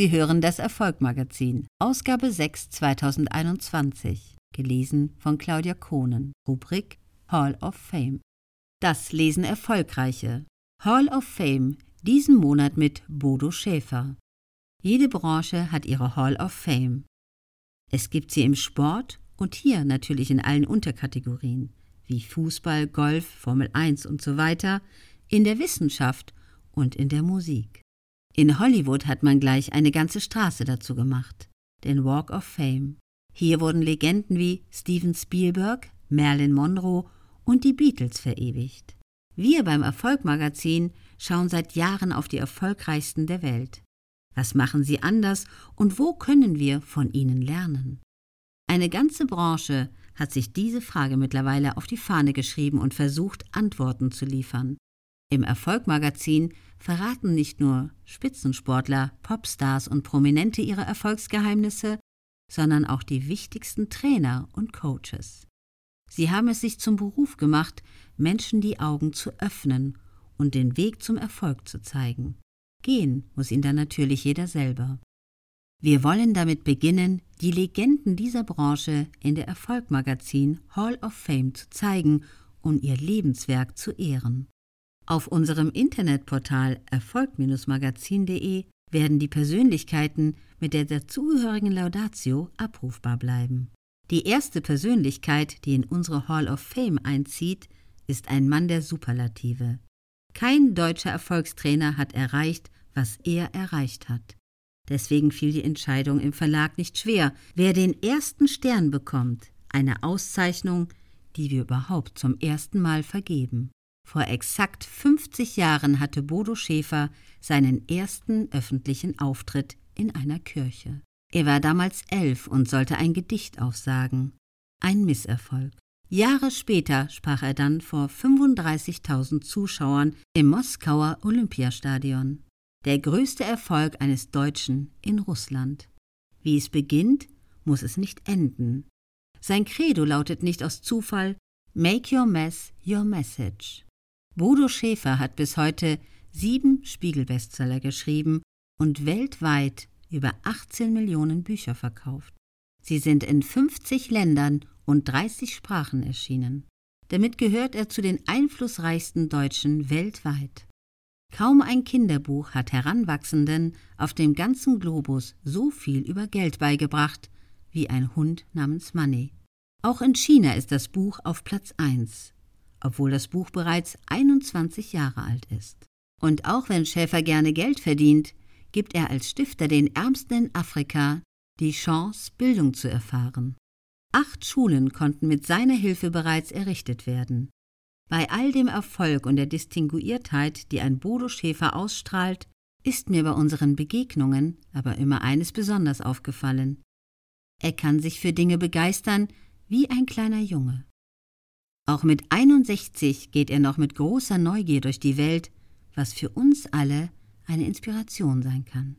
Sie hören das Erfolgmagazin, Ausgabe 6 2021, gelesen von Claudia Kohnen, Rubrik Hall of Fame. Das Lesen Erfolgreiche. Hall of Fame, diesen Monat mit Bodo Schäfer. Jede Branche hat ihre Hall of Fame. Es gibt sie im Sport und hier natürlich in allen Unterkategorien, wie Fußball, Golf, Formel 1 und so weiter, in der Wissenschaft und in der Musik. In Hollywood hat man gleich eine ganze Straße dazu gemacht, den Walk of Fame. Hier wurden Legenden wie Steven Spielberg, Marilyn Monroe und die Beatles verewigt. Wir beim Erfolgmagazin schauen seit Jahren auf die erfolgreichsten der Welt. Was machen sie anders und wo können wir von ihnen lernen? Eine ganze Branche hat sich diese Frage mittlerweile auf die Fahne geschrieben und versucht, Antworten zu liefern. Im Erfolgmagazin verraten nicht nur Spitzensportler, Popstars und Prominente ihre Erfolgsgeheimnisse, sondern auch die wichtigsten Trainer und Coaches. Sie haben es sich zum Beruf gemacht, Menschen die Augen zu öffnen und den Weg zum Erfolg zu zeigen. Gehen muss ihn dann natürlich jeder selber. Wir wollen damit beginnen, die Legenden dieser Branche in der Erfolgmagazin Hall of Fame zu zeigen und ihr Lebenswerk zu ehren. Auf unserem Internetportal erfolg-magazin.de werden die Persönlichkeiten mit der dazugehörigen Laudatio abrufbar bleiben. Die erste Persönlichkeit, die in unsere Hall of Fame einzieht, ist ein Mann der Superlative. Kein deutscher Erfolgstrainer hat erreicht, was er erreicht hat. Deswegen fiel die Entscheidung im Verlag nicht schwer, wer den ersten Stern bekommt, eine Auszeichnung, die wir überhaupt zum ersten Mal vergeben. Vor exakt 50 Jahren hatte Bodo Schäfer seinen ersten öffentlichen Auftritt in einer Kirche. Er war damals elf und sollte ein Gedicht aufsagen. Ein Misserfolg. Jahre später sprach er dann vor 35.000 Zuschauern im Moskauer Olympiastadion. Der größte Erfolg eines Deutschen in Russland. Wie es beginnt, muss es nicht enden. Sein Credo lautet nicht aus Zufall Make your mess your message. Bodo Schäfer hat bis heute sieben Spiegelbestseller geschrieben und weltweit über 18 Millionen Bücher verkauft. Sie sind in 50 Ländern und 30 Sprachen erschienen. Damit gehört er zu den einflussreichsten Deutschen weltweit. Kaum ein Kinderbuch hat Heranwachsenden auf dem ganzen Globus so viel über Geld beigebracht wie ein Hund namens Money. Auch in China ist das Buch auf Platz 1 obwohl das Buch bereits 21 Jahre alt ist. Und auch wenn Schäfer gerne Geld verdient, gibt er als Stifter den Ärmsten in Afrika die Chance, Bildung zu erfahren. Acht Schulen konnten mit seiner Hilfe bereits errichtet werden. Bei all dem Erfolg und der Distinguiertheit, die ein Bodo Schäfer ausstrahlt, ist mir bei unseren Begegnungen aber immer eines besonders aufgefallen. Er kann sich für Dinge begeistern wie ein kleiner Junge. Auch mit 61 geht er noch mit großer Neugier durch die Welt, was für uns alle eine Inspiration sein kann.